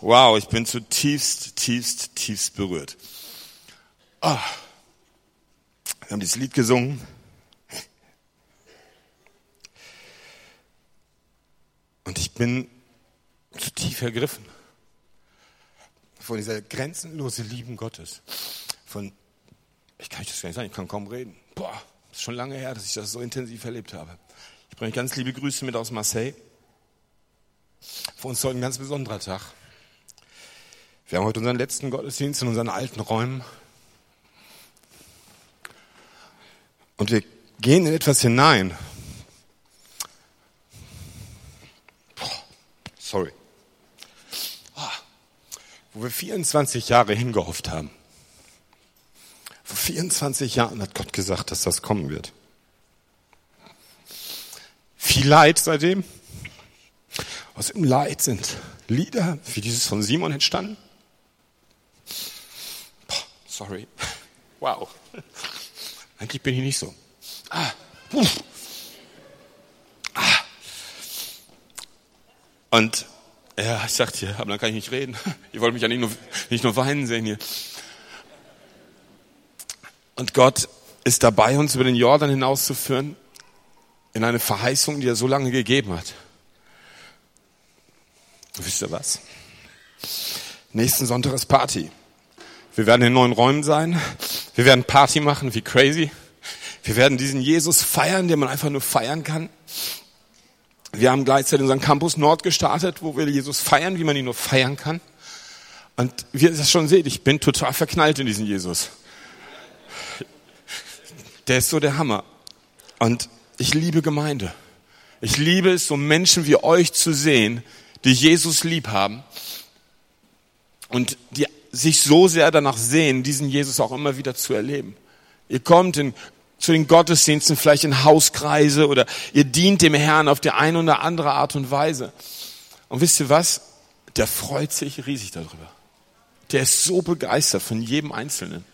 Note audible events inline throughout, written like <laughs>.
Wow, ich bin zutiefst, tiefst, tiefst berührt. Oh. Wir haben dieses Lied gesungen. Und ich bin zu tief ergriffen von dieser grenzenlose Lieben Gottes. Von, ich kann das gar nicht sagen, ich kann kaum reden. Boah, ist schon lange her, dass ich das so intensiv erlebt habe. Ich bringe ganz liebe Grüße mit aus Marseille. Für uns heute ein ganz besonderer Tag. Wir haben heute unseren letzten Gottesdienst in unseren alten Räumen. Und wir gehen in etwas hinein. Sorry. Wo wir 24 Jahre hingehofft haben. Vor 24 Jahren hat Gott gesagt, dass das kommen wird. Viel Leid seitdem. Aus dem Leid sind Lieder wie dieses von Simon entstanden. Sorry. <laughs> Wow. Eigentlich bin ich nicht so. Ah. Ah. Und ja, ich sagte hier, aber dann kann ich nicht reden. <laughs> Ihr wollt mich ja nicht nur, nicht nur weinen sehen hier. Und Gott ist dabei, uns über den Jordan hinauszuführen in eine Verheißung, die er so lange gegeben hat. Wisst ihr was? Nächsten Sonntag ist Party. Wir werden in neuen Räumen sein. Wir werden Party machen wie crazy. Wir werden diesen Jesus feiern, den man einfach nur feiern kann. Wir haben gleichzeitig unseren Campus Nord gestartet, wo wir Jesus feiern, wie man ihn nur feiern kann. Und wie ihr das schon seht, ich bin total verknallt in diesen Jesus. Der ist so der Hammer. Und ich liebe Gemeinde. Ich liebe es, so Menschen wie euch zu sehen, die Jesus lieb haben und die sich so sehr danach sehen, diesen Jesus auch immer wieder zu erleben. Ihr kommt in, zu den Gottesdiensten, vielleicht in Hauskreise oder ihr dient dem Herrn auf die eine oder andere Art und Weise. Und wisst ihr was? Der freut sich riesig darüber. Der ist so begeistert von jedem Einzelnen.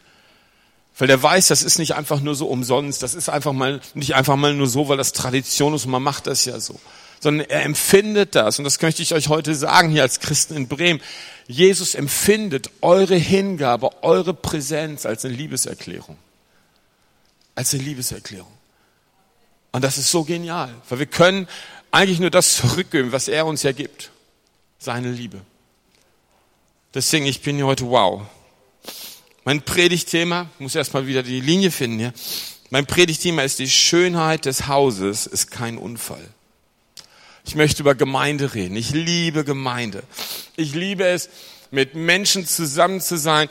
Weil der weiß, das ist nicht einfach nur so umsonst, das ist einfach mal, nicht einfach mal nur so, weil das Tradition ist und man macht das ja so. Sondern er empfindet das, und das möchte ich euch heute sagen hier als Christen in Bremen. Jesus empfindet eure Hingabe, eure Präsenz als eine Liebeserklärung. Als eine Liebeserklärung. Und das ist so genial, weil wir können eigentlich nur das zurückgeben, was er uns ja gibt. Seine Liebe. Deswegen, ich bin hier heute wow. Mein Predigtthema, muss erstmal wieder die Linie finden hier. Mein Predigtthema ist die Schönheit des Hauses ist kein Unfall. Ich möchte über Gemeinde reden. Ich liebe Gemeinde. Ich liebe es, mit Menschen zusammen zu sein,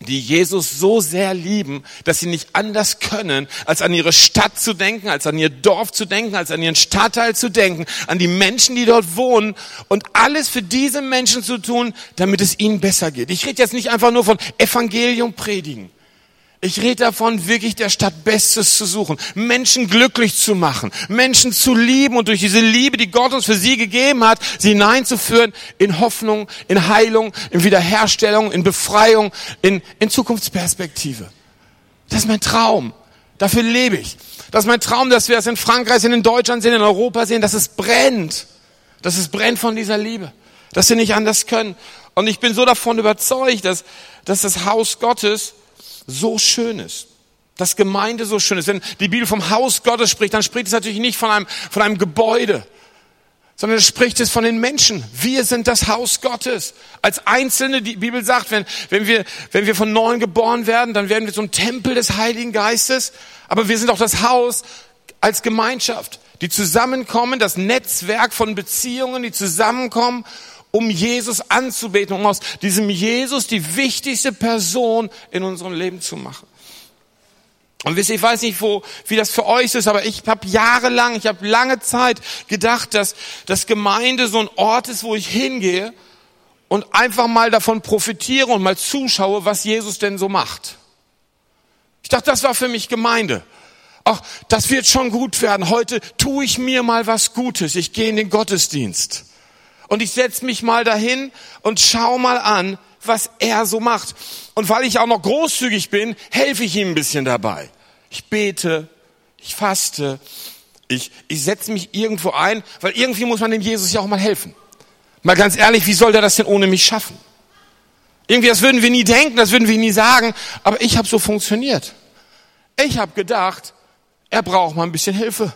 die Jesus so sehr lieben, dass sie nicht anders können, als an ihre Stadt zu denken, als an ihr Dorf zu denken, als an ihren Stadtteil zu denken, an die Menschen, die dort wohnen und alles für diese Menschen zu tun, damit es ihnen besser geht. Ich rede jetzt nicht einfach nur von Evangelium predigen. Ich rede davon, wirklich der Stadt Bestes zu suchen, Menschen glücklich zu machen, Menschen zu lieben und durch diese Liebe, die Gott uns für sie gegeben hat, sie hineinzuführen in Hoffnung, in Heilung, in Wiederherstellung, in Befreiung, in, in Zukunftsperspektive. Das ist mein Traum. Dafür lebe ich. Das ist mein Traum, dass wir es in Frankreich sehen, in Deutschland sehen, in Europa sehen, dass es brennt. Dass es brennt von dieser Liebe. Dass sie nicht anders können. Und ich bin so davon überzeugt, dass, dass das Haus Gottes so schön ist. Dass Gemeinde so schön ist. Wenn die Bibel vom Haus Gottes spricht, dann spricht es natürlich nicht von einem, von einem Gebäude, sondern spricht es von den Menschen. Wir sind das Haus Gottes. Als Einzelne, die Bibel sagt, wenn, wenn, wir, wenn wir von Neuem geboren werden, dann werden wir zum Tempel des Heiligen Geistes. Aber wir sind auch das Haus als Gemeinschaft, die zusammenkommen, das Netzwerk von Beziehungen, die zusammenkommen um Jesus anzubeten, um aus diesem Jesus die wichtigste Person in unserem Leben zu machen. Und wisst ihr, ich weiß nicht, wo, wie das für euch ist, aber ich habe jahrelang, ich habe lange Zeit gedacht, dass, dass Gemeinde so ein Ort ist, wo ich hingehe und einfach mal davon profitiere und mal zuschaue, was Jesus denn so macht. Ich dachte, das war für mich Gemeinde. Ach, das wird schon gut werden. Heute tue ich mir mal was Gutes. Ich gehe in den Gottesdienst und ich setze mich mal dahin und schau mal an, was er so macht. Und weil ich auch noch großzügig bin, helfe ich ihm ein bisschen dabei. Ich bete, ich faste, ich, ich setze mich irgendwo ein, weil irgendwie muss man dem Jesus ja auch mal helfen. Mal ganz ehrlich, wie soll der das denn ohne mich schaffen? Irgendwie, das würden wir nie denken, das würden wir nie sagen, aber ich habe so funktioniert. Ich habe gedacht, er braucht mal ein bisschen Hilfe.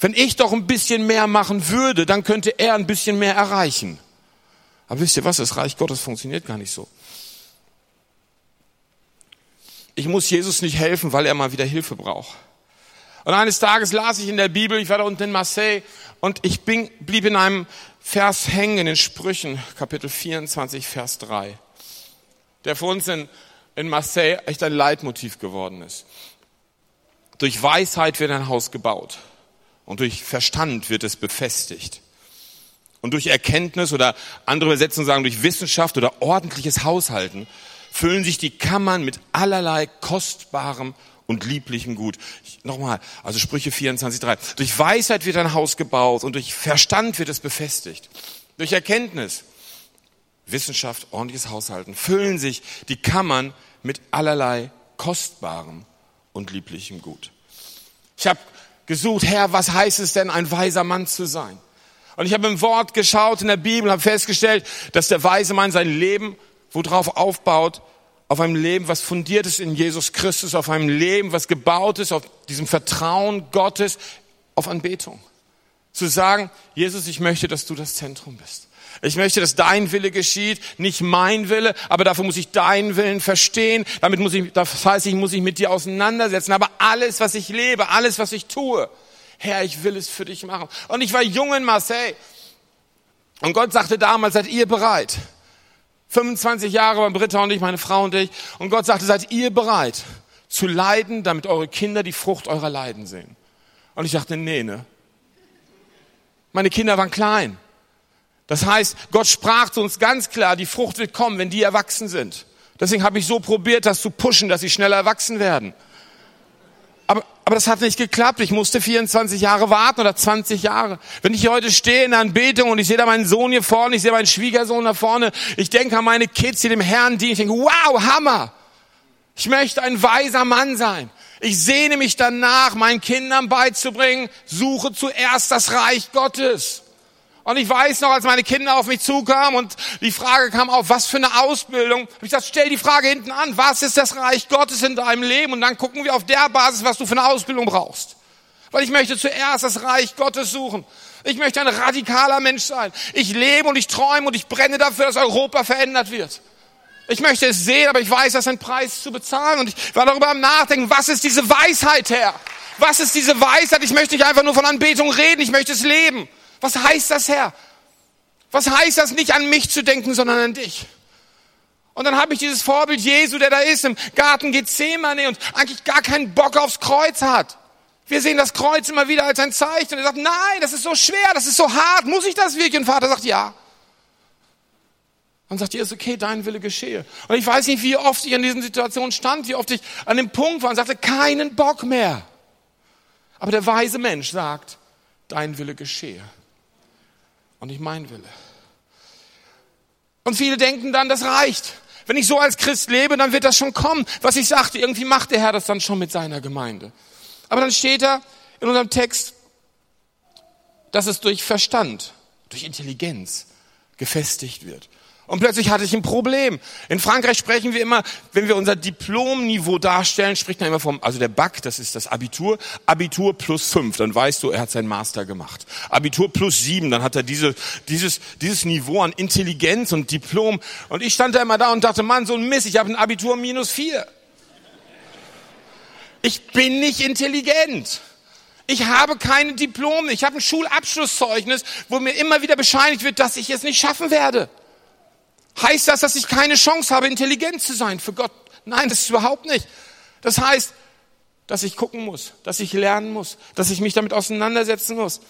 Wenn ich doch ein bisschen mehr machen würde, dann könnte er ein bisschen mehr erreichen. Aber wisst ihr was, das Reich Gottes funktioniert gar nicht so. Ich muss Jesus nicht helfen, weil er mal wieder Hilfe braucht. Und eines Tages las ich in der Bibel, ich war da unten in Marseille, und ich bin, blieb in einem Vers hängen in den Sprüchen, Kapitel 24, Vers 3, der für uns in, in Marseille echt ein Leitmotiv geworden ist. Durch Weisheit wird ein Haus gebaut und durch Verstand wird es befestigt. Und durch Erkenntnis oder andere Übersetzungen sagen durch Wissenschaft oder ordentliches Haushalten füllen sich die Kammern mit allerlei kostbarem und lieblichem Gut. Nochmal, also Sprüche 24,3. Durch Weisheit wird ein Haus gebaut und durch Verstand wird es befestigt. Durch Erkenntnis, Wissenschaft, ordentliches Haushalten füllen sich die Kammern mit allerlei kostbarem und lieblichem Gut. Ich habe gesucht, Herr, was heißt es denn, ein weiser Mann zu sein? Und ich habe im Wort geschaut in der Bibel, habe festgestellt, dass der weise Mann sein Leben worauf aufbaut, auf einem Leben, was fundiert ist in Jesus Christus, auf einem Leben, was gebaut ist auf diesem Vertrauen Gottes, auf Anbetung. Zu sagen, Jesus, ich möchte, dass du das Zentrum bist. Ich möchte, dass dein Wille geschieht, nicht mein Wille, aber dafür muss ich deinen Willen verstehen. Damit muss ich, das heißt, ich muss mich mit dir auseinandersetzen. Aber alles, was ich lebe, alles, was ich tue, Herr, ich will es für dich machen. Und ich war jung in Marseille. Und Gott sagte damals, seid ihr bereit? 25 Jahre waren Britta und ich, meine Frau und ich. Und Gott sagte, seid ihr bereit zu leiden, damit eure Kinder die Frucht eurer Leiden sehen? Und ich dachte, nee, ne? Meine Kinder waren klein. Das heißt, Gott sprach zu uns ganz klar, die Frucht wird kommen, wenn die erwachsen sind. Deswegen habe ich so probiert, das zu pushen, dass sie schneller erwachsen werden. Aber, aber das hat nicht geklappt. Ich musste 24 Jahre warten oder 20 Jahre. Wenn ich hier heute stehe in der Anbetung und ich sehe da meinen Sohn hier vorne, ich sehe meinen Schwiegersohn da vorne, ich denke an meine Kids, die dem Herrn dienen. Ich denke, wow, Hammer. Ich möchte ein weiser Mann sein. Ich sehne mich danach, meinen Kindern beizubringen, suche zuerst das Reich Gottes. Und ich weiß noch, als meine Kinder auf mich zukamen und die Frage kam auf, was für eine Ausbildung, habe ich gesagt, stell die Frage hinten an, was ist das Reich Gottes in deinem Leben? Und dann gucken wir auf der Basis, was du für eine Ausbildung brauchst. Weil ich möchte zuerst das Reich Gottes suchen. Ich möchte ein radikaler Mensch sein. Ich lebe und ich träume und ich brenne dafür, dass Europa verändert wird. Ich möchte es sehen, aber ich weiß, das ist ein Preis zu bezahlen. Und ich war darüber am Nachdenken, was ist diese Weisheit, Herr? Was ist diese Weisheit? Ich möchte nicht einfach nur von Anbetung reden, ich möchte es leben. Was heißt das, Herr? Was heißt das, nicht an mich zu denken, sondern an dich? Und dann habe ich dieses Vorbild Jesu, der da ist im Garten Gethsemane und eigentlich gar keinen Bock aufs Kreuz hat. Wir sehen das Kreuz immer wieder als ein Zeichen. Und er sagt, nein, das ist so schwer, das ist so hart, muss ich das wirklich? Und Vater sagt, ja. Dann sagt Jesus, okay, dein Wille geschehe. Und ich weiß nicht, wie oft ich in diesen Situationen stand, wie oft ich an dem Punkt war und sagte, keinen Bock mehr. Aber der weise Mensch sagt, dein Wille geschehe und nicht mein Wille. Und viele denken dann, das reicht. Wenn ich so als Christ lebe, dann wird das schon kommen. Was ich sagte, irgendwie macht der Herr das dann schon mit seiner Gemeinde. Aber dann steht da in unserem Text, dass es durch Verstand, durch Intelligenz gefestigt wird. Und plötzlich hatte ich ein Problem. In Frankreich sprechen wir immer, wenn wir unser Diplomniveau darstellen, spricht man immer vom, also der Bac, das ist das Abitur, Abitur plus fünf, dann weißt du, er hat seinen Master gemacht. Abitur plus sieben, dann hat er diese, dieses, dieses Niveau an Intelligenz und Diplom. Und ich stand da immer da und dachte, Mann, so ein Mist, ich habe ein Abitur minus vier. Ich bin nicht intelligent. Ich habe keine Diplome, ich habe ein Schulabschlusszeugnis, wo mir immer wieder bescheinigt wird, dass ich es nicht schaffen werde. Heißt das, dass ich keine Chance habe, intelligent zu sein für Gott? Nein, das ist überhaupt nicht. Das heißt, dass ich gucken muss, dass ich lernen muss, dass ich mich damit auseinandersetzen muss.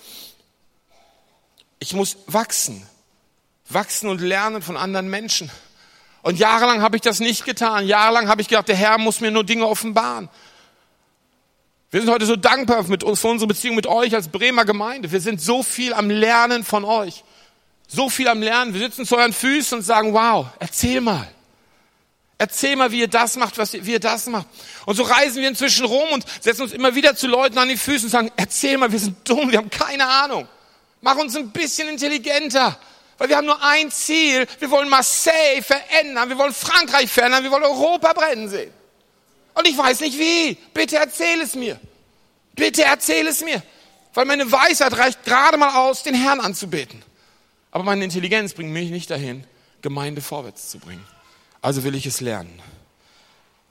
Ich muss wachsen, wachsen und lernen von anderen Menschen. Und jahrelang habe ich das nicht getan. Jahrelang habe ich gedacht, der Herr muss mir nur Dinge offenbaren. Wir sind heute so dankbar für unsere Beziehung mit euch als Bremer Gemeinde. Wir sind so viel am Lernen von euch so viel am Lernen. Wir sitzen zu euren Füßen und sagen, wow, erzähl mal. Erzähl mal, wie ihr das macht, was ihr, wie ihr das macht. Und so reisen wir inzwischen rum und setzen uns immer wieder zu Leuten an die Füße und sagen, erzähl mal, wir sind dumm, wir haben keine Ahnung. Mach uns ein bisschen intelligenter. Weil wir haben nur ein Ziel. Wir wollen Marseille verändern. Wir wollen Frankreich verändern. Wir wollen Europa brennen sehen. Und ich weiß nicht wie. Bitte erzähl es mir. Bitte erzähl es mir. Weil meine Weisheit reicht gerade mal aus, den Herrn anzubeten. Aber meine Intelligenz bringt mich nicht dahin, Gemeinde vorwärts zu bringen. Also will ich es lernen.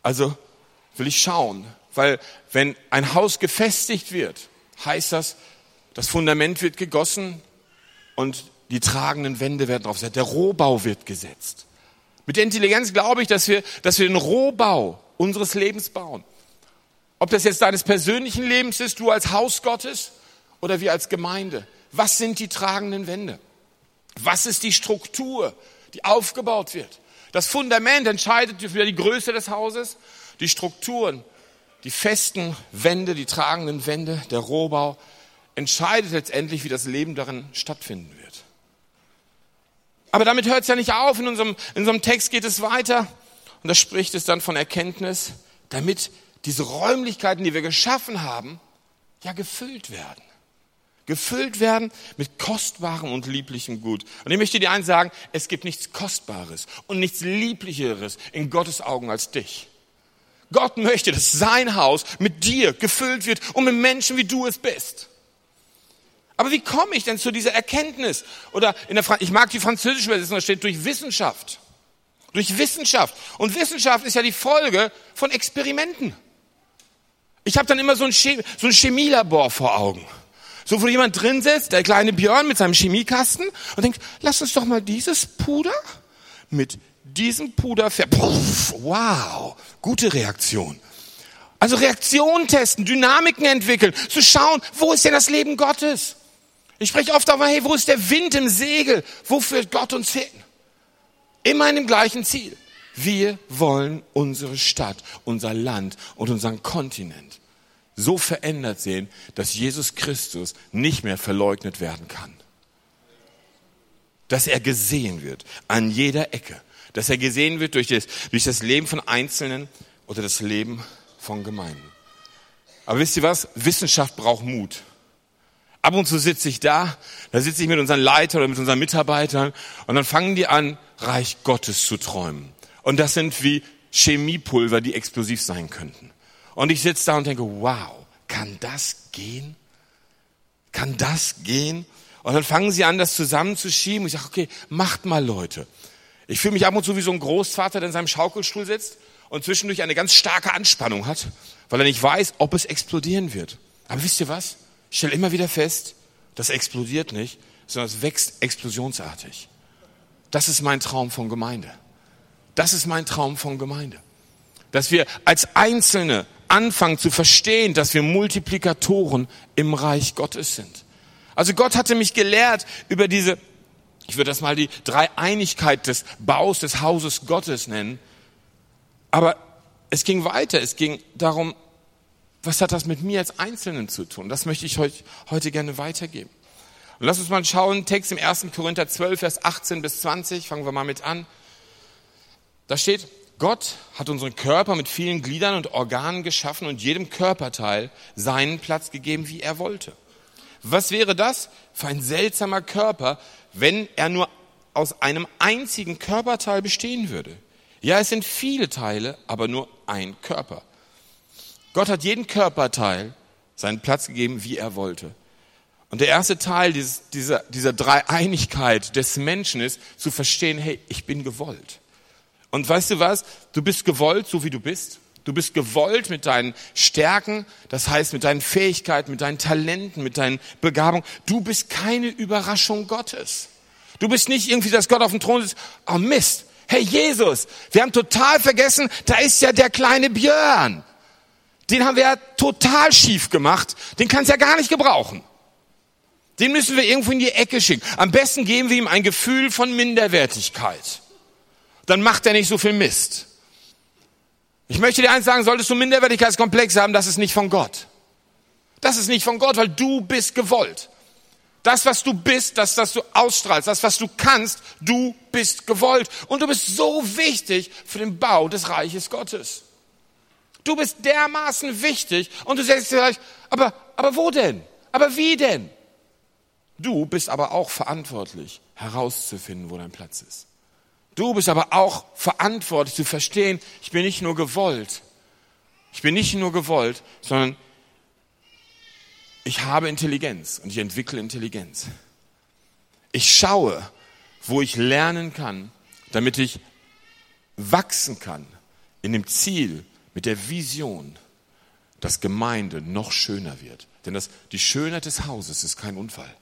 Also will ich schauen. Weil wenn ein Haus gefestigt wird, heißt das, das Fundament wird gegossen und die tragenden Wände werden drauf gesetzt. Der Rohbau wird gesetzt. Mit der Intelligenz glaube ich, dass wir, dass wir den Rohbau unseres Lebens bauen. Ob das jetzt deines persönlichen Lebens ist, du als Haus Gottes oder wir als Gemeinde. Was sind die tragenden Wände? Was ist die Struktur, die aufgebaut wird? Das Fundament entscheidet über die Größe des Hauses, die Strukturen, die festen Wände, die tragenden Wände, der Rohbau entscheidet letztendlich, wie das Leben darin stattfinden wird. Aber damit hört es ja nicht auf. In unserem, in unserem Text geht es weiter. Und da spricht es dann von Erkenntnis, damit diese Räumlichkeiten, die wir geschaffen haben, ja gefüllt werden. Gefüllt werden mit kostbarem und lieblichem Gut. Und ich möchte dir eins sagen, es gibt nichts Kostbares und nichts Lieblicheres in Gottes Augen als dich. Gott möchte, dass sein Haus mit dir gefüllt wird und mit Menschen, wie du es bist. Aber wie komme ich denn zu dieser Erkenntnis? Oder in der, ich mag die französische Version, da steht durch Wissenschaft. Durch Wissenschaft. Und Wissenschaft ist ja die Folge von Experimenten. Ich habe dann immer so ein, so ein Chemielabor vor Augen. So, wo jemand drin sitzt, der kleine Björn mit seinem Chemiekasten und denkt, lass uns doch mal dieses Puder mit diesem Puder ver... Puff, wow, gute Reaktion. Also Reaktionen testen, Dynamiken entwickeln, zu schauen, wo ist denn das Leben Gottes? Ich spreche oft darüber, hey, wo ist der Wind im Segel? Wo führt Gott uns hin? Immer in dem gleichen Ziel. Wir wollen unsere Stadt, unser Land und unseren Kontinent so verändert sehen, dass Jesus Christus nicht mehr verleugnet werden kann. Dass er gesehen wird an jeder Ecke. Dass er gesehen wird durch das, durch das Leben von Einzelnen oder das Leben von Gemeinden. Aber wisst ihr was? Wissenschaft braucht Mut. Ab und zu sitze ich da, da sitze ich mit unseren Leitern oder mit unseren Mitarbeitern und dann fangen die an, Reich Gottes zu träumen. Und das sind wie Chemiepulver, die explosiv sein könnten. Und ich sitze da und denke, wow, kann das gehen? Kann das gehen? Und dann fangen sie an, das zusammenzuschieben. Ich sage, okay, macht mal Leute. Ich fühle mich ab und zu wie so ein Großvater, der in seinem Schaukelstuhl sitzt und zwischendurch eine ganz starke Anspannung hat, weil er nicht weiß, ob es explodieren wird. Aber wisst ihr was? Ich stelle immer wieder fest, das explodiert nicht, sondern es wächst explosionsartig. Das ist mein Traum von Gemeinde. Das ist mein Traum von Gemeinde. Dass wir als Einzelne anfangen zu verstehen, dass wir Multiplikatoren im Reich Gottes sind. Also Gott hatte mich gelehrt über diese, ich würde das mal die Dreieinigkeit des Baus des Hauses Gottes nennen. Aber es ging weiter. Es ging darum, was hat das mit mir als Einzelnen zu tun? Das möchte ich heute, heute gerne weitergeben. Und lass uns mal schauen, Text im 1. Korinther 12, Vers 18 bis 20, fangen wir mal mit an. Da steht, Gott hat unseren Körper mit vielen Gliedern und Organen geschaffen und jedem Körperteil seinen Platz gegeben, wie er wollte. Was wäre das für ein seltsamer Körper, wenn er nur aus einem einzigen Körperteil bestehen würde? Ja, es sind viele Teile, aber nur ein Körper. Gott hat jeden Körperteil seinen Platz gegeben, wie er wollte. Und der erste Teil dieses, dieser, dieser Dreieinigkeit des Menschen ist, zu verstehen, hey, ich bin gewollt. Und weißt du was? Du bist gewollt, so wie du bist. Du bist gewollt mit deinen Stärken, das heißt mit deinen Fähigkeiten, mit deinen Talenten, mit deinen Begabungen. Du bist keine Überraschung Gottes. Du bist nicht irgendwie, dass Gott auf dem Thron sitzt. Oh Mist. Hey Jesus, wir haben total vergessen, da ist ja der kleine Björn. Den haben wir ja total schief gemacht. Den kannst du ja gar nicht gebrauchen. Den müssen wir irgendwo in die Ecke schicken. Am besten geben wir ihm ein Gefühl von Minderwertigkeit. Dann macht er nicht so viel Mist. Ich möchte dir eins sagen, solltest du Minderwertigkeitskomplexe haben, das ist nicht von Gott. Das ist nicht von Gott, weil du bist gewollt. Das, was du bist, das, was du ausstrahlst, das, was du kannst, du bist gewollt. Und du bist so wichtig für den Bau des Reiches Gottes. Du bist dermaßen wichtig und du sagst vielleicht, aber, aber wo denn? Aber wie denn? Du bist aber auch verantwortlich, herauszufinden, wo dein Platz ist. Du bist aber auch verantwortlich zu verstehen, ich bin nicht nur gewollt. Ich bin nicht nur gewollt, sondern ich habe Intelligenz und ich entwickle Intelligenz. Ich schaue, wo ich lernen kann, damit ich wachsen kann in dem Ziel, mit der Vision, dass Gemeinde noch schöner wird. Denn das, die Schönheit des Hauses ist kein Unfall.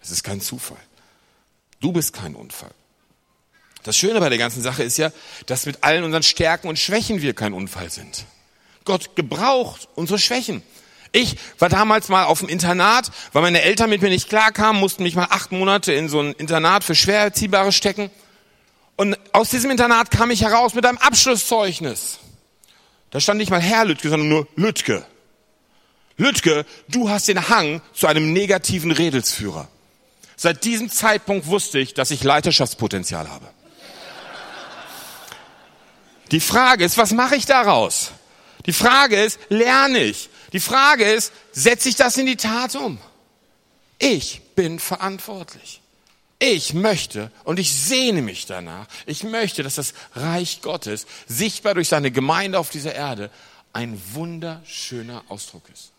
Es ist kein Zufall. Du bist kein Unfall. Das Schöne bei der ganzen Sache ist ja, dass mit allen unseren Stärken und Schwächen wir kein Unfall sind. Gott gebraucht unsere Schwächen. Ich war damals mal auf dem Internat, weil meine Eltern mit mir nicht klarkamen, mussten mich mal acht Monate in so ein Internat für schwer Erziehbare stecken. Und aus diesem Internat kam ich heraus mit einem Abschlusszeugnis. Da stand nicht mal Herr Lütke, sondern nur Lütke. Lütke, du hast den Hang zu einem negativen Redelsführer. Seit diesem Zeitpunkt wusste ich, dass ich Leiterschaftspotenzial habe. Die Frage ist, was mache ich daraus? Die Frage ist, lerne ich? Die Frage ist, setze ich das in die Tat um? Ich bin verantwortlich. Ich möchte und ich sehne mich danach. Ich möchte, dass das Reich Gottes sichtbar durch seine Gemeinde auf dieser Erde ein wunderschöner Ausdruck ist.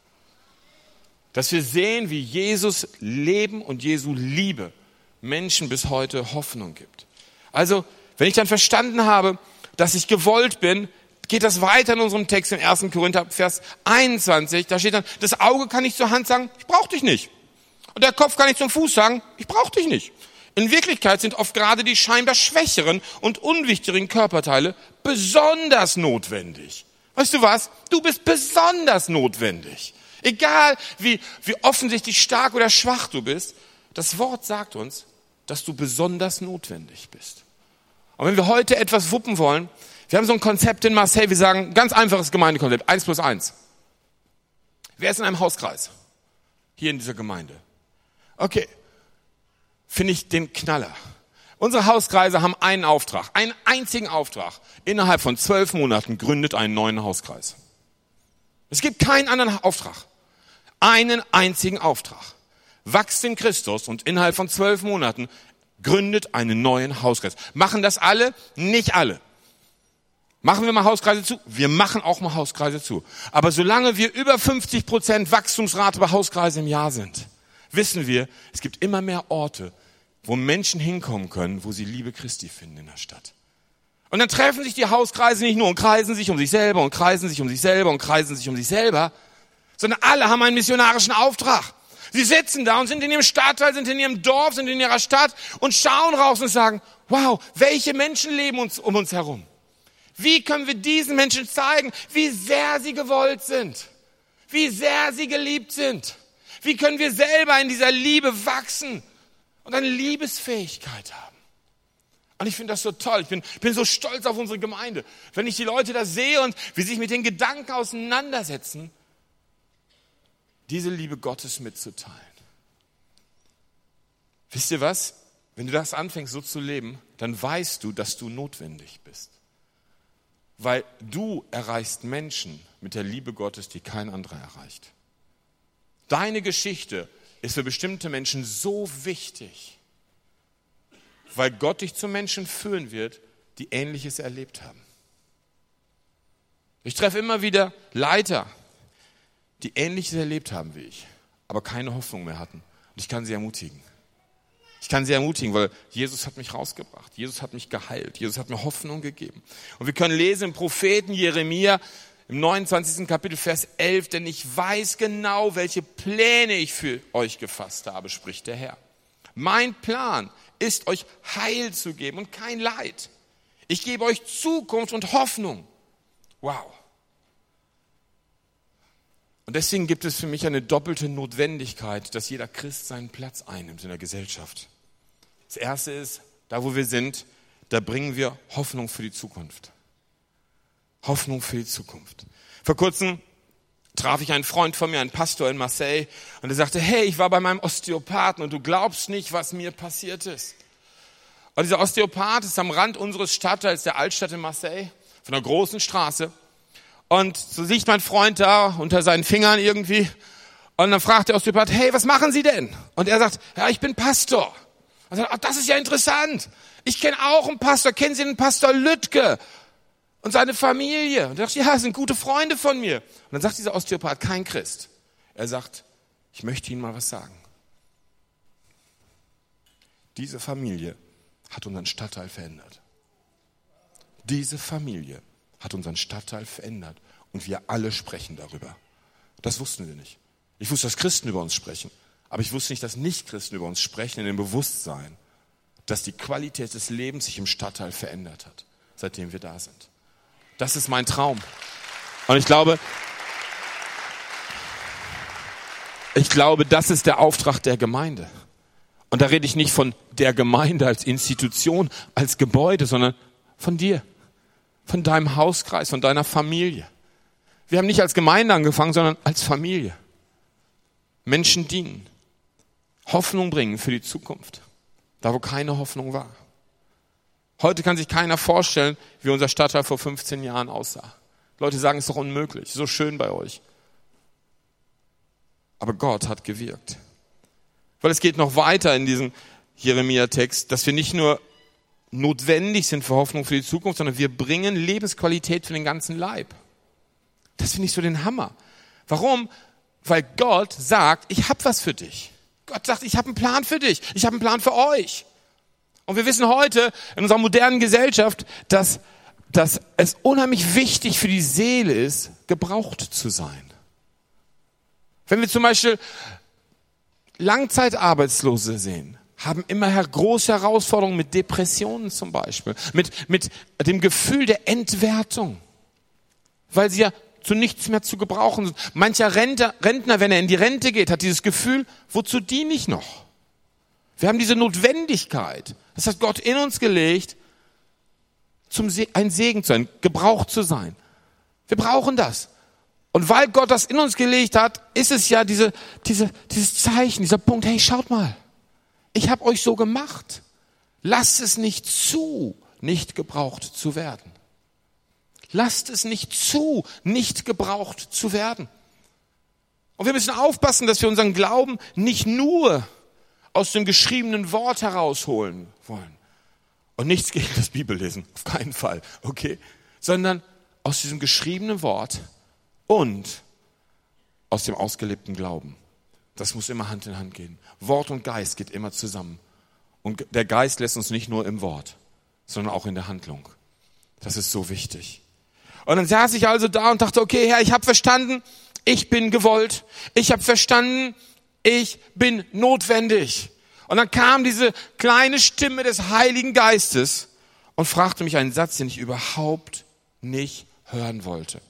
Dass wir sehen, wie Jesus Leben und Jesu Liebe Menschen bis heute Hoffnung gibt. Also, wenn ich dann verstanden habe, dass ich gewollt bin, geht das weiter in unserem Text im 1. Korinther, Vers 21. Da steht dann, das Auge kann nicht zur Hand sagen, ich brauche dich nicht. Und der Kopf kann nicht zum Fuß sagen, ich brauche dich nicht. In Wirklichkeit sind oft gerade die scheinbar schwächeren und unwichtigeren Körperteile besonders notwendig. Weißt du was? Du bist besonders notwendig. Egal wie, wie offensichtlich stark oder schwach du bist, das Wort sagt uns, dass du besonders notwendig bist. Und wenn wir heute etwas wuppen wollen, wir haben so ein Konzept in Marseille, wir sagen, ganz einfaches Gemeindekonzept, eins plus eins. Wer ist in einem Hauskreis? Hier in dieser Gemeinde. Okay, finde ich den Knaller. Unsere Hauskreise haben einen Auftrag, einen einzigen Auftrag. Innerhalb von zwölf Monaten gründet einen neuen Hauskreis. Es gibt keinen anderen Auftrag. Einen einzigen Auftrag. Wachst in Christus und innerhalb von zwölf Monaten gründet einen neuen Hauskreis. Machen das alle? Nicht alle. Machen wir mal Hauskreise zu? Wir machen auch mal Hauskreise zu. Aber solange wir über 50 Prozent Wachstumsrate bei Hauskreisen im Jahr sind, wissen wir, es gibt immer mehr Orte, wo Menschen hinkommen können, wo sie Liebe Christi finden in der Stadt. Und dann treffen sich die Hauskreise nicht nur und kreisen sich um sich selber und kreisen sich um sich selber und kreisen sich um sich selber, sondern alle haben einen missionarischen Auftrag. Sie sitzen da und sind in ihrem Stadtteil, sind in ihrem Dorf, sind in ihrer Stadt und schauen raus und sagen, wow, welche Menschen leben uns um uns herum? Wie können wir diesen Menschen zeigen, wie sehr sie gewollt sind? Wie sehr sie geliebt sind? Wie können wir selber in dieser Liebe wachsen und eine Liebesfähigkeit haben? Und ich finde das so toll. Ich bin, bin so stolz auf unsere Gemeinde. Wenn ich die Leute da sehe und wie sich mit den Gedanken auseinandersetzen, diese Liebe Gottes mitzuteilen. Wisst ihr was? Wenn du das anfängst so zu leben, dann weißt du, dass du notwendig bist. Weil du erreichst Menschen mit der Liebe Gottes, die kein anderer erreicht. Deine Geschichte ist für bestimmte Menschen so wichtig, weil Gott dich zu Menschen führen wird, die Ähnliches erlebt haben. Ich treffe immer wieder Leiter, die Ähnliches erlebt haben wie ich, aber keine Hoffnung mehr hatten. Und ich kann sie ermutigen. Ich kann sie ermutigen, weil Jesus hat mich rausgebracht. Jesus hat mich geheilt. Jesus hat mir Hoffnung gegeben. Und wir können lesen im Propheten Jeremia im 29. Kapitel Vers 11, denn ich weiß genau, welche Pläne ich für euch gefasst habe, spricht der Herr. Mein Plan ist euch Heil zu geben und kein Leid. Ich gebe euch Zukunft und Hoffnung. Wow. Und deswegen gibt es für mich eine doppelte Notwendigkeit, dass jeder Christ seinen Platz einnimmt in der Gesellschaft. Das erste ist, da wo wir sind, da bringen wir Hoffnung für die Zukunft. Hoffnung für die Zukunft. Vor kurzem traf ich einen Freund von mir, einen Pastor in Marseille, und er sagte, hey, ich war bei meinem Osteopathen und du glaubst nicht, was mir passiert ist. Und dieser Osteopath ist am Rand unseres Stadtteils der Altstadt in Marseille, von einer großen Straße. Und so liegt mein Freund da unter seinen Fingern irgendwie Und dann fragt der Osteopath, hey, was machen Sie denn? Und er sagt, ja, ich bin Pastor. Und sagt, ach, das ist ja interessant. Ich kenne auch einen Pastor. Kennen Sie den Pastor Lüttke? Und seine Familie. Und er sagt, ja, sind gute Freunde von mir. Und dann sagt dieser Osteopath, kein Christ. Er sagt, ich möchte Ihnen mal was sagen. Diese Familie hat unseren Stadtteil verändert. Diese Familie hat unseren Stadtteil verändert. Und wir alle sprechen darüber. Das wussten wir nicht. Ich wusste, dass Christen über uns sprechen. Aber ich wusste nicht, dass Nichtchristen über uns sprechen in dem Bewusstsein, dass die Qualität des Lebens sich im Stadtteil verändert hat, seitdem wir da sind. Das ist mein Traum. Und ich glaube, ich glaube, das ist der Auftrag der Gemeinde. Und da rede ich nicht von der Gemeinde als Institution, als Gebäude, sondern von dir, von deinem Hauskreis, von deiner Familie. Wir haben nicht als Gemeinde angefangen, sondern als Familie. Menschen dienen, Hoffnung bringen für die Zukunft, da wo keine Hoffnung war. Heute kann sich keiner vorstellen, wie unser Stadtteil vor 15 Jahren aussah. Leute sagen, es ist doch unmöglich, so schön bei euch. Aber Gott hat gewirkt. Weil es geht noch weiter in diesem Jeremia-Text, dass wir nicht nur notwendig sind für Hoffnung für die Zukunft, sondern wir bringen Lebensqualität für den ganzen Leib. Das finde ich so den Hammer. Warum? Weil Gott sagt, ich habe was für dich. Gott sagt, ich habe einen Plan für dich. Ich habe einen Plan für euch. Und wir wissen heute in unserer modernen Gesellschaft, dass, dass es unheimlich wichtig für die Seele ist, gebraucht zu sein. Wenn wir zum Beispiel Langzeitarbeitslose sehen, haben immer große Herausforderungen mit Depressionen zum Beispiel, mit, mit dem Gefühl der Entwertung, weil sie ja zu nichts mehr zu gebrauchen. Mancher Rentner, Rentner, wenn er in die Rente geht, hat dieses Gefühl, wozu diene ich noch? Wir haben diese Notwendigkeit. Das hat Gott in uns gelegt, zum Se ein Segen zu sein, gebraucht zu sein. Wir brauchen das. Und weil Gott das in uns gelegt hat, ist es ja diese, diese, dieses Zeichen, dieser Punkt, hey, schaut mal, ich habe euch so gemacht. Lasst es nicht zu, nicht gebraucht zu werden. Lasst es nicht zu, nicht gebraucht zu werden. Und wir müssen aufpassen, dass wir unseren Glauben nicht nur aus dem geschriebenen Wort herausholen wollen. Und nichts gegen das Bibellesen, auf keinen Fall, okay? Sondern aus diesem geschriebenen Wort und aus dem ausgelebten Glauben. Das muss immer Hand in Hand gehen. Wort und Geist geht immer zusammen. Und der Geist lässt uns nicht nur im Wort, sondern auch in der Handlung. Das ist so wichtig. Und dann saß ich also da und dachte, okay, Herr, ich habe verstanden, ich bin gewollt. Ich habe verstanden, ich bin notwendig. Und dann kam diese kleine Stimme des Heiligen Geistes und fragte mich einen Satz, den ich überhaupt nicht hören wollte.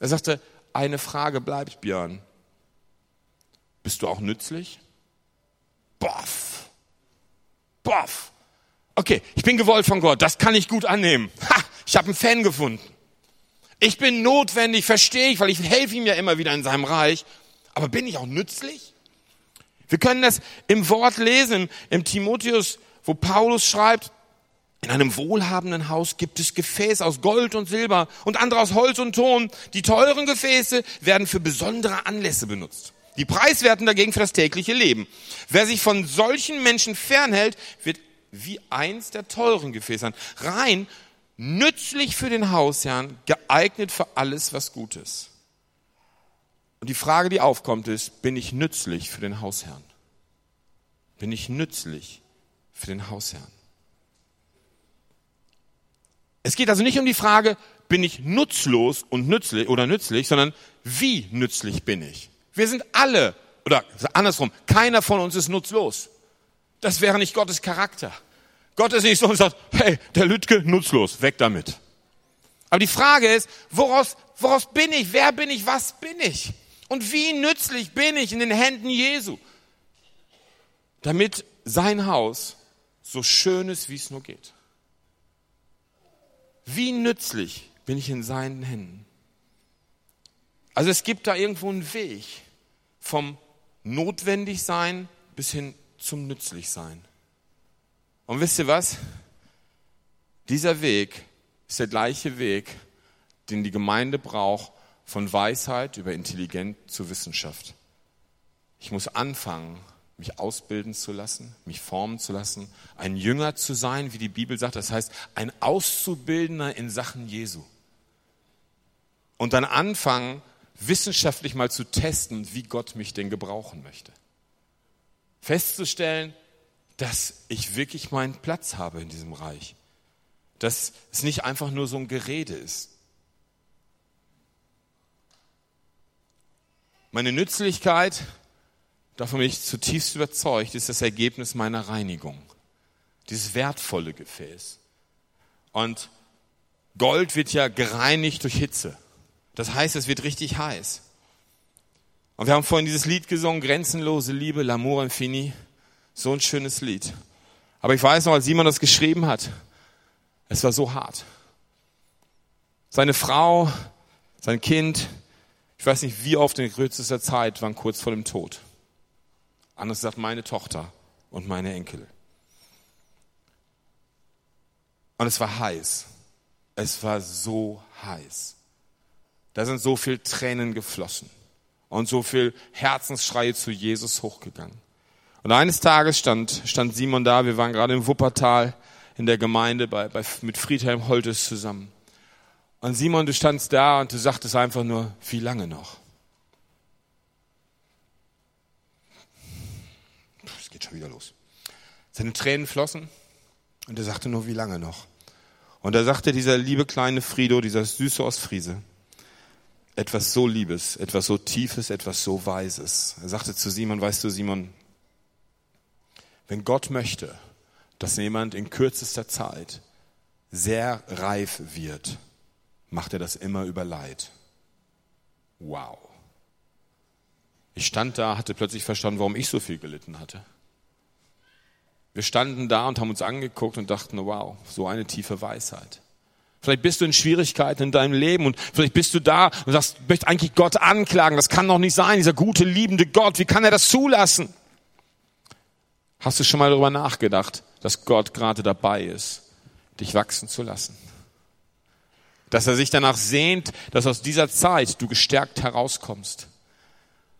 Er sagte, eine Frage bleibt, Björn. Bist du auch nützlich? Boff. Boff. Okay, ich bin gewollt von Gott, das kann ich gut annehmen. Ha, ich habe einen Fan gefunden. Ich bin notwendig, verstehe ich, weil ich helfe ihm ja immer wieder in seinem Reich. Aber bin ich auch nützlich? Wir können das im Wort lesen, im Timotheus, wo Paulus schreibt, in einem wohlhabenden Haus gibt es Gefäße aus Gold und Silber und andere aus Holz und Ton. Die teuren Gefäße werden für besondere Anlässe benutzt. Die preiswerten dagegen für das tägliche Leben. Wer sich von solchen Menschen fernhält, wird wie eins der teuren Gefäße sein. Rein nützlich für den Hausherrn, geeignet für alles, was gut ist. Und die Frage, die aufkommt, ist, bin ich nützlich für den Hausherrn? Bin ich nützlich für den Hausherrn? Es geht also nicht um die Frage, bin ich nutzlos und nützlich oder nützlich, sondern wie nützlich bin ich? Wir sind alle, oder andersrum, keiner von uns ist nutzlos. Das wäre nicht Gottes Charakter. Gott ist nicht so und sagt, hey, der Lütke, nutzlos, weg damit. Aber die Frage ist, woraus, woraus bin ich? Wer bin ich? Was bin ich? Und wie nützlich bin ich in den Händen Jesu? Damit sein Haus so schön ist, wie es nur geht. Wie nützlich bin ich in seinen Händen? Also es gibt da irgendwo einen Weg vom Notwendigsein bis hin zum Nützlichsein. Und wisst ihr was? Dieser Weg ist der gleiche Weg, den die Gemeinde braucht, von Weisheit über Intelligenz zu Wissenschaft. Ich muss anfangen, mich ausbilden zu lassen, mich formen zu lassen, ein Jünger zu sein, wie die Bibel sagt. Das heißt, ein Auszubildender in Sachen Jesu. Und dann anfangen, wissenschaftlich mal zu testen, wie Gott mich denn gebrauchen möchte. Festzustellen, dass ich wirklich meinen Platz habe in diesem Reich. Dass es nicht einfach nur so ein Gerede ist. Meine Nützlichkeit davon bin ich zutiefst überzeugt, ist das Ergebnis meiner Reinigung. Dieses wertvolle Gefäß. Und Gold wird ja gereinigt durch Hitze. Das heißt, es wird richtig heiß. Und wir haben vorhin dieses Lied gesungen, Grenzenlose Liebe, L'amour infini. So ein schönes Lied. Aber ich weiß noch, als Simon das geschrieben hat, es war so hart. Seine Frau, sein Kind, ich weiß nicht wie oft in kürzester Zeit, waren kurz vor dem Tod. Anders sagt meine Tochter und meine Enkel. Und es war heiß. Es war so heiß. Da sind so viel Tränen geflossen und so viel Herzensschreie zu Jesus hochgegangen. Und eines Tages stand, stand Simon da, wir waren gerade im Wuppertal in der Gemeinde bei, bei, mit Friedhelm Holtes zusammen. Und Simon, du standst da und du sagtest einfach nur, wie lange noch? geht schon wieder los. Seine Tränen flossen und er sagte nur, wie lange noch? Und da sagte dieser liebe kleine Frido, dieser süße Ostfriese, etwas so Liebes, etwas so Tiefes, etwas so Weises. Er sagte zu Simon, weißt du, Simon, wenn Gott möchte, dass jemand in kürzester Zeit sehr reif wird, macht er das immer über Leid. Wow. Ich stand da, hatte plötzlich verstanden, warum ich so viel gelitten hatte. Wir standen da und haben uns angeguckt und dachten, wow, so eine tiefe Weisheit. Vielleicht bist du in Schwierigkeiten in deinem Leben und vielleicht bist du da und sagst, möchte eigentlich Gott anklagen. Das kann doch nicht sein, dieser gute, liebende Gott. Wie kann er das zulassen? Hast du schon mal darüber nachgedacht, dass Gott gerade dabei ist, dich wachsen zu lassen? Dass er sich danach sehnt, dass aus dieser Zeit du gestärkt herauskommst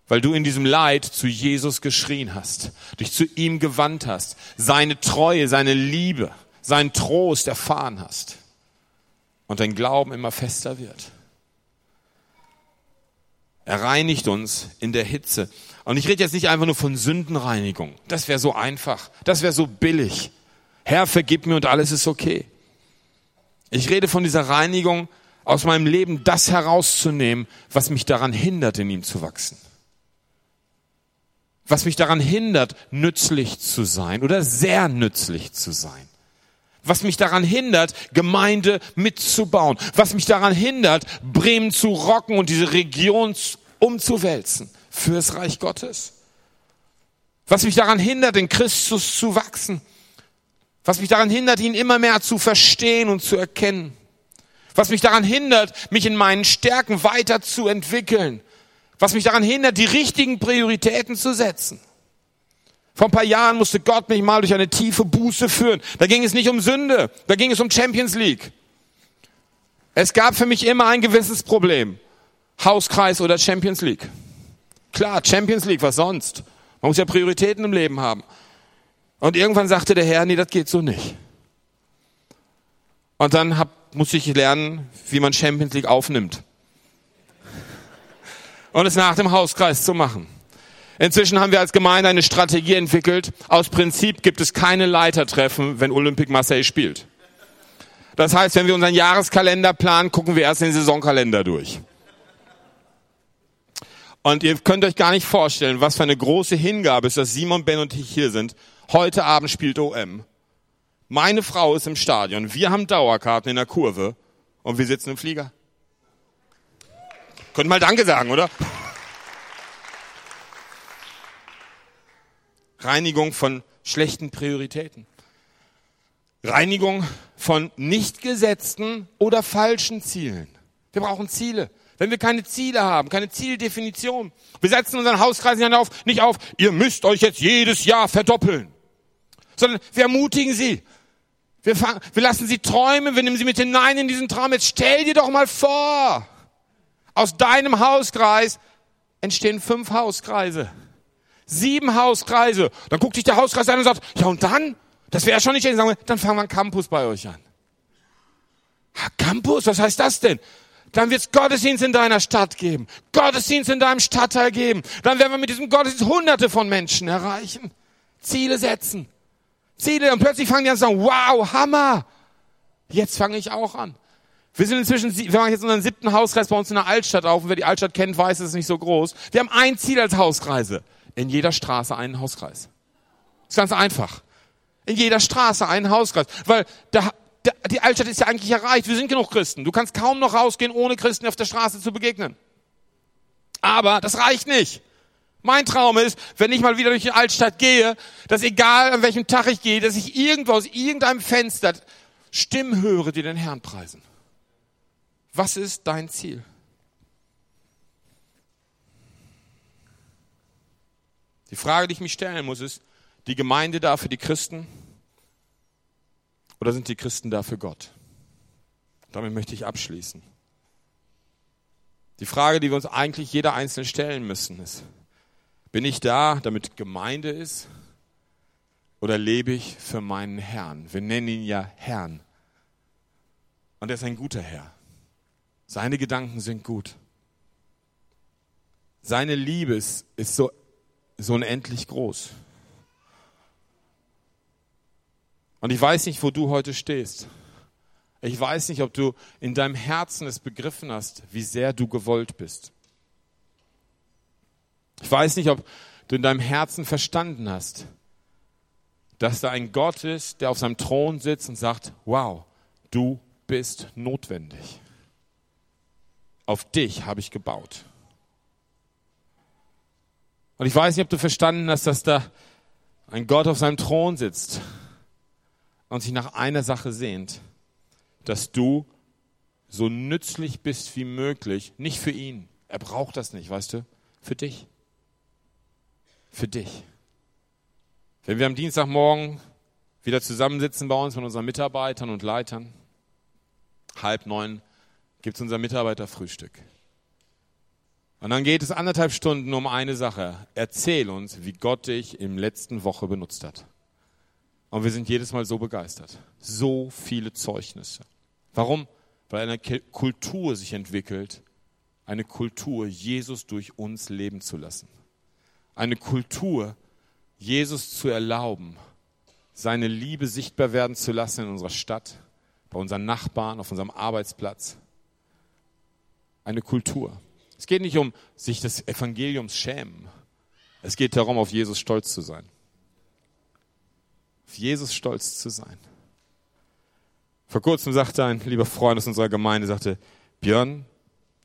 weil du in diesem Leid zu Jesus geschrien hast, dich zu ihm gewandt hast, seine Treue, seine Liebe, seinen Trost erfahren hast und dein Glauben immer fester wird. Er reinigt uns in der Hitze. Und ich rede jetzt nicht einfach nur von Sündenreinigung. Das wäre so einfach. Das wäre so billig. Herr, vergib mir und alles ist okay. Ich rede von dieser Reinigung, aus meinem Leben das herauszunehmen, was mich daran hindert, in ihm zu wachsen was mich daran hindert, nützlich zu sein oder sehr nützlich zu sein. Was mich daran hindert, Gemeinde mitzubauen. Was mich daran hindert, Bremen zu rocken und diese Region umzuwälzen fürs Reich Gottes. Was mich daran hindert, in Christus zu wachsen. Was mich daran hindert, ihn immer mehr zu verstehen und zu erkennen. Was mich daran hindert, mich in meinen Stärken weiterzuentwickeln was mich daran hindert, die richtigen Prioritäten zu setzen. Vor ein paar Jahren musste Gott mich mal durch eine tiefe Buße führen. Da ging es nicht um Sünde, da ging es um Champions League. Es gab für mich immer ein gewisses Problem. Hauskreis oder Champions League. Klar, Champions League, was sonst? Man muss ja Prioritäten im Leben haben. Und irgendwann sagte der Herr, nee, das geht so nicht. Und dann hab, musste ich lernen, wie man Champions League aufnimmt und es nach dem Hauskreis zu machen. Inzwischen haben wir als Gemeinde eine Strategie entwickelt. Aus Prinzip gibt es keine Leitertreffen, wenn Olympique Marseille spielt. Das heißt, wenn wir unseren Jahreskalender planen, gucken wir erst den Saisonkalender durch. Und ihr könnt euch gar nicht vorstellen, was für eine große Hingabe ist, dass Simon, Ben und ich hier sind. Heute Abend spielt OM. Meine Frau ist im Stadion. Wir haben Dauerkarten in der Kurve und wir sitzen im Flieger. Können mal Danke sagen, oder? Reinigung von schlechten Prioritäten. Reinigung von nicht gesetzten oder falschen Zielen. Wir brauchen Ziele. Wenn wir keine Ziele haben, keine Zieldefinition, wir setzen unseren Hauskreis nicht auf, nicht auf, ihr müsst euch jetzt jedes Jahr verdoppeln, sondern wir ermutigen sie. Wir, fangen, wir lassen sie träumen, wir nehmen sie mit hinein in diesen Traum. Jetzt stell dir doch mal vor, aus deinem Hauskreis entstehen fünf Hauskreise. Sieben Hauskreise. Dann guckt dich der Hauskreis an und sagt, ja und dann? Das wäre schon nicht, sagen dann fangen wir einen Campus bei euch an. Ha, Campus, was heißt das denn? Dann wird es Gottesdienst in deiner Stadt geben, Gottesdienst in deinem Stadtteil geben. Dann werden wir mit diesem Gottesdienst hunderte von Menschen erreichen. Ziele setzen. Ziele. Und plötzlich fangen die an zu sagen, wow, Hammer. Jetzt fange ich auch an. Wir sind inzwischen, wir machen jetzt unseren siebten Hauskreis bei uns in der Altstadt auf. Und wer die Altstadt kennt, weiß, es ist nicht so groß. Wir haben ein Ziel als Hauskreise. In jeder Straße einen Hauskreis. ist ganz einfach. In jeder Straße einen Hauskreis. Weil der, der, die Altstadt ist ja eigentlich erreicht. Wir sind genug Christen. Du kannst kaum noch rausgehen, ohne Christen auf der Straße zu begegnen. Aber das reicht nicht. Mein Traum ist, wenn ich mal wieder durch die Altstadt gehe, dass egal an welchem Tag ich gehe, dass ich irgendwo aus irgendeinem Fenster Stimmen höre, die den Herrn preisen. Was ist dein Ziel? Die Frage, die ich mich stellen muss, ist, die Gemeinde da für die Christen oder sind die Christen da für Gott? Damit möchte ich abschließen. Die Frage, die wir uns eigentlich jeder Einzelne stellen müssen, ist, bin ich da, damit Gemeinde ist? Oder lebe ich für meinen Herrn? Wir nennen ihn ja Herrn. Und er ist ein guter Herr. Seine Gedanken sind gut. Seine Liebe ist, ist so, so unendlich groß. Und ich weiß nicht, wo du heute stehst. Ich weiß nicht, ob du in deinem Herzen es begriffen hast, wie sehr du gewollt bist. Ich weiß nicht, ob du in deinem Herzen verstanden hast, dass da ein Gott ist, der auf seinem Thron sitzt und sagt, wow, du bist notwendig. Auf dich habe ich gebaut. Und ich weiß nicht, ob du verstanden hast, dass da ein Gott auf seinem Thron sitzt und sich nach einer Sache sehnt, dass du so nützlich bist wie möglich, nicht für ihn. Er braucht das nicht, weißt du, für dich. Für dich. Wenn wir am Dienstagmorgen wieder zusammensitzen bei uns mit unseren Mitarbeitern und Leitern, halb neun gibt es unser Mitarbeiterfrühstück. Und dann geht es anderthalb Stunden um eine Sache. Erzähl uns, wie Gott dich im letzten Woche benutzt hat. Und wir sind jedes Mal so begeistert. So viele Zeugnisse. Warum? Weil eine Kultur sich entwickelt, eine Kultur, Jesus durch uns leben zu lassen. Eine Kultur, Jesus zu erlauben, seine Liebe sichtbar werden zu lassen in unserer Stadt, bei unseren Nachbarn, auf unserem Arbeitsplatz. Eine Kultur. Es geht nicht um sich des Evangeliums schämen. Es geht darum, auf Jesus stolz zu sein. Auf Jesus stolz zu sein. Vor kurzem sagte ein lieber Freund aus unserer Gemeinde, sagte, Björn,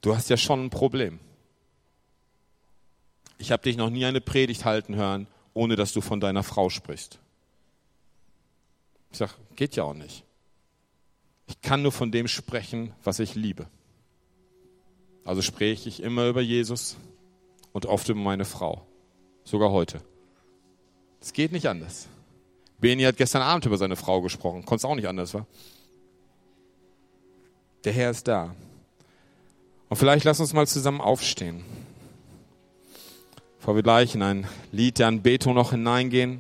du hast ja schon ein Problem. Ich habe dich noch nie eine Predigt halten hören, ohne dass du von deiner Frau sprichst. Ich sage, geht ja auch nicht. Ich kann nur von dem sprechen, was ich liebe. Also spreche ich immer über Jesus und oft über meine Frau. Sogar heute. Es geht nicht anders. Beni hat gestern Abend über seine Frau gesprochen. Konnte es auch nicht anders, wa? Der Herr ist da. Und vielleicht lass uns mal zusammen aufstehen. Bevor wir gleich in ein Lied der Anbetung noch hineingehen,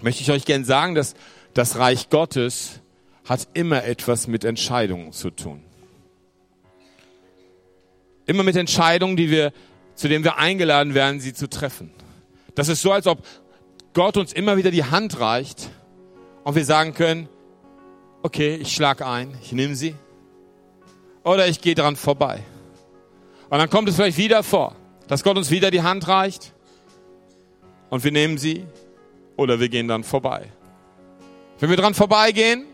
möchte ich euch gern sagen, dass das Reich Gottes hat immer etwas mit Entscheidungen zu tun. Immer mit Entscheidungen, die wir, zu denen wir eingeladen werden, sie zu treffen. Das ist so, als ob Gott uns immer wieder die Hand reicht und wir sagen können, okay, ich schlage ein, ich nehme sie oder ich gehe dran vorbei. Und dann kommt es vielleicht wieder vor, dass Gott uns wieder die Hand reicht und wir nehmen sie oder wir gehen dann vorbei. Wenn wir dran vorbeigehen,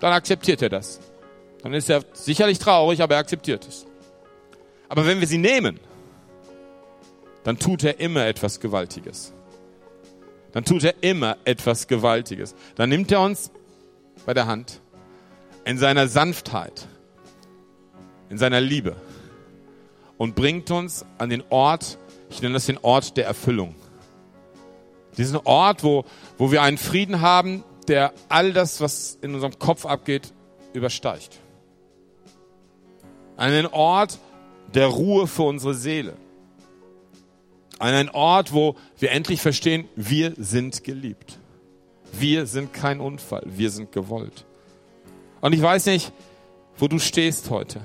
dann akzeptiert er das. Dann ist er sicherlich traurig, aber er akzeptiert es. Aber wenn wir sie nehmen, dann tut er immer etwas Gewaltiges. Dann tut er immer etwas Gewaltiges. Dann nimmt er uns bei der Hand in seiner Sanftheit, in seiner Liebe und bringt uns an den Ort, ich nenne das den Ort der Erfüllung. Diesen Ort, wo, wo wir einen Frieden haben, der all das, was in unserem Kopf abgeht, übersteigt. Einen Ort der Ruhe für unsere Seele. An einen Ort, wo wir endlich verstehen, wir sind geliebt. Wir sind kein Unfall, wir sind gewollt. Und ich weiß nicht, wo du stehst heute.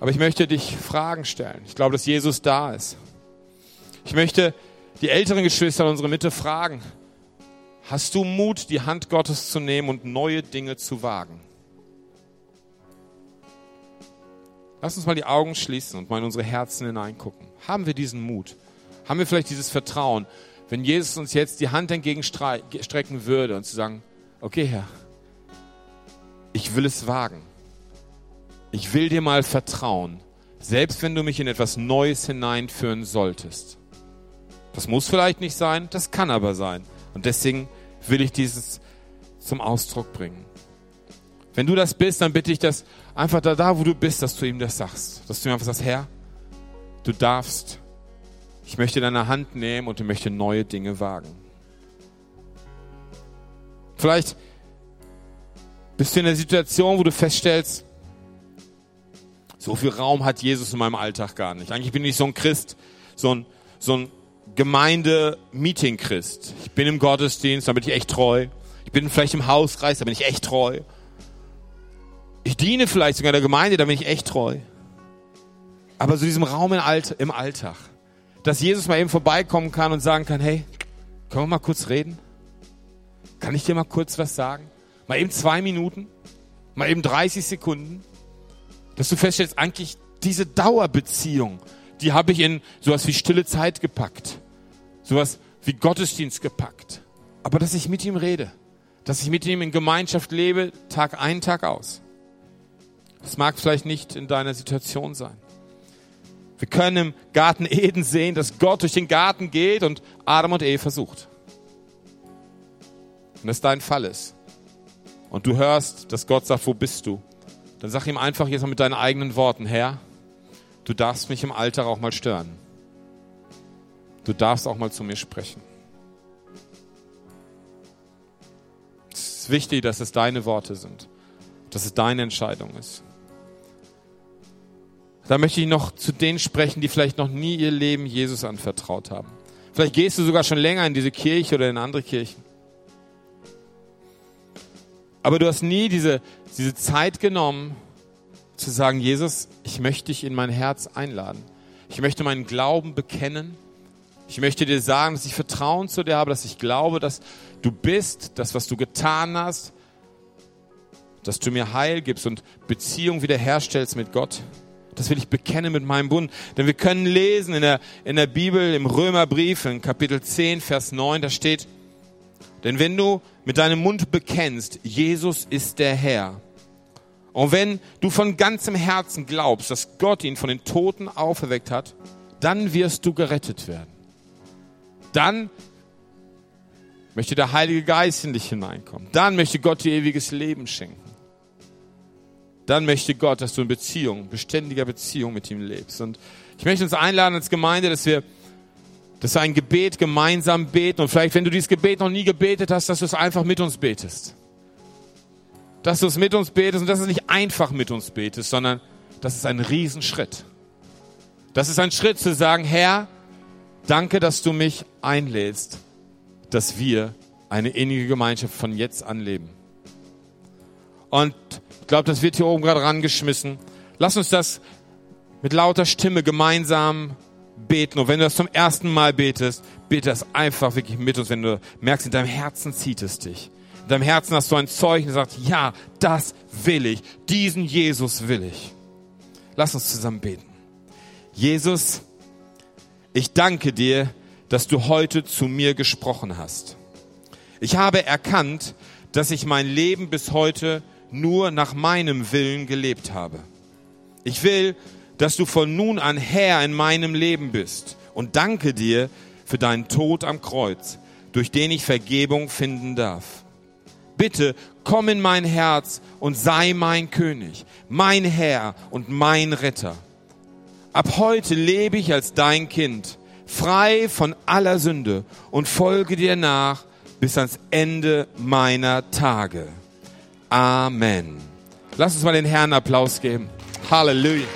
Aber ich möchte dich Fragen stellen. Ich glaube, dass Jesus da ist. Ich möchte die älteren Geschwister in unserer Mitte fragen, hast du Mut, die Hand Gottes zu nehmen und neue Dinge zu wagen? Lass uns mal die Augen schließen und mal in unsere Herzen hineingucken. Haben wir diesen Mut? Haben wir vielleicht dieses Vertrauen, wenn Jesus uns jetzt die Hand entgegenstrecken würde und zu sagen, okay Herr, ich will es wagen. Ich will dir mal vertrauen, selbst wenn du mich in etwas Neues hineinführen solltest. Das muss vielleicht nicht sein, das kann aber sein. Und deswegen will ich dieses zum Ausdruck bringen. Wenn du das bist, dann bitte ich das einfach da, da wo du bist, dass du ihm das sagst. Dass du ihm einfach sagst, Herr, du darfst. Ich möchte deine Hand nehmen und ich möchte neue Dinge wagen. Vielleicht bist du in der Situation, wo du feststellst, so viel Raum hat Jesus in meinem Alltag gar nicht. Eigentlich bin ich so ein Christ, so ein, so ein Gemeinde-Meeting-Christ. Ich bin im Gottesdienst, da bin ich echt treu. Ich bin vielleicht im Hauskreis, da bin ich echt treu. Diene vielleicht sogar der Gemeinde, da bin ich echt treu. Aber so diesem Raum im Alltag, dass Jesus mal eben vorbeikommen kann und sagen kann, hey, können wir mal kurz reden? Kann ich dir mal kurz was sagen? Mal eben zwei Minuten? Mal eben 30 Sekunden? Dass du feststellst, eigentlich diese Dauerbeziehung, die habe ich in sowas wie stille Zeit gepackt. Sowas wie Gottesdienst gepackt. Aber dass ich mit ihm rede. Dass ich mit ihm in Gemeinschaft lebe, Tag ein, Tag aus. Das mag vielleicht nicht in deiner Situation sein. Wir können im Garten Eden sehen, dass Gott durch den Garten geht und Adam und Eva sucht. Wenn das dein Fall ist und du hörst, dass Gott sagt, wo bist du? Dann sag ihm einfach jetzt mal mit deinen eigenen Worten, Herr, du darfst mich im Alltag auch mal stören. Du darfst auch mal zu mir sprechen. Es ist wichtig, dass es deine Worte sind, dass es deine Entscheidung ist. Da möchte ich noch zu denen sprechen, die vielleicht noch nie ihr Leben Jesus anvertraut haben. Vielleicht gehst du sogar schon länger in diese Kirche oder in andere Kirchen. Aber du hast nie diese, diese Zeit genommen, zu sagen, Jesus, ich möchte dich in mein Herz einladen. Ich möchte meinen Glauben bekennen. Ich möchte dir sagen, dass ich Vertrauen zu dir habe, dass ich glaube, dass du bist, das, was du getan hast, dass du mir Heil gibst und Beziehung wiederherstellst mit Gott. Das will ich bekennen mit meinem Bund. Denn wir können lesen in der, in der Bibel, im Römerbrief, in Kapitel 10, Vers 9, da steht, denn wenn du mit deinem Mund bekennst, Jesus ist der Herr, und wenn du von ganzem Herzen glaubst, dass Gott ihn von den Toten auferweckt hat, dann wirst du gerettet werden. Dann möchte der Heilige Geist in dich hineinkommen. Dann möchte Gott dir ewiges Leben schenken dann möchte Gott, dass du in Beziehung, beständiger Beziehung mit ihm lebst. Und ich möchte uns einladen als Gemeinde, dass wir, dass wir ein Gebet gemeinsam beten und vielleicht, wenn du dieses Gebet noch nie gebetet hast, dass du es einfach mit uns betest. Dass du es mit uns betest und dass es nicht einfach mit uns betest, sondern das ist ein Riesenschritt. Das ist ein Schritt zu sagen, Herr, danke, dass du mich einlädst, dass wir eine innige Gemeinschaft von jetzt an leben. Und ich glaube, das wird hier oben gerade rangeschmissen. Lass uns das mit lauter Stimme gemeinsam beten. Und wenn du das zum ersten Mal betest, bete das einfach wirklich mit uns, wenn du merkst, in deinem Herzen zieht es dich. In deinem Herzen hast du ein Zeichen, das sagt, ja, das will ich. Diesen Jesus will ich. Lass uns zusammen beten. Jesus, ich danke dir, dass du heute zu mir gesprochen hast. Ich habe erkannt, dass ich mein Leben bis heute nur nach meinem Willen gelebt habe. Ich will, dass du von nun an Herr in meinem Leben bist und danke dir für deinen Tod am Kreuz, durch den ich Vergebung finden darf. Bitte komm in mein Herz und sei mein König, mein Herr und mein Retter. Ab heute lebe ich als dein Kind, frei von aller Sünde und folge dir nach bis ans Ende meiner Tage. Amen. Lass uns mal den Herrn Applaus geben. Halleluja.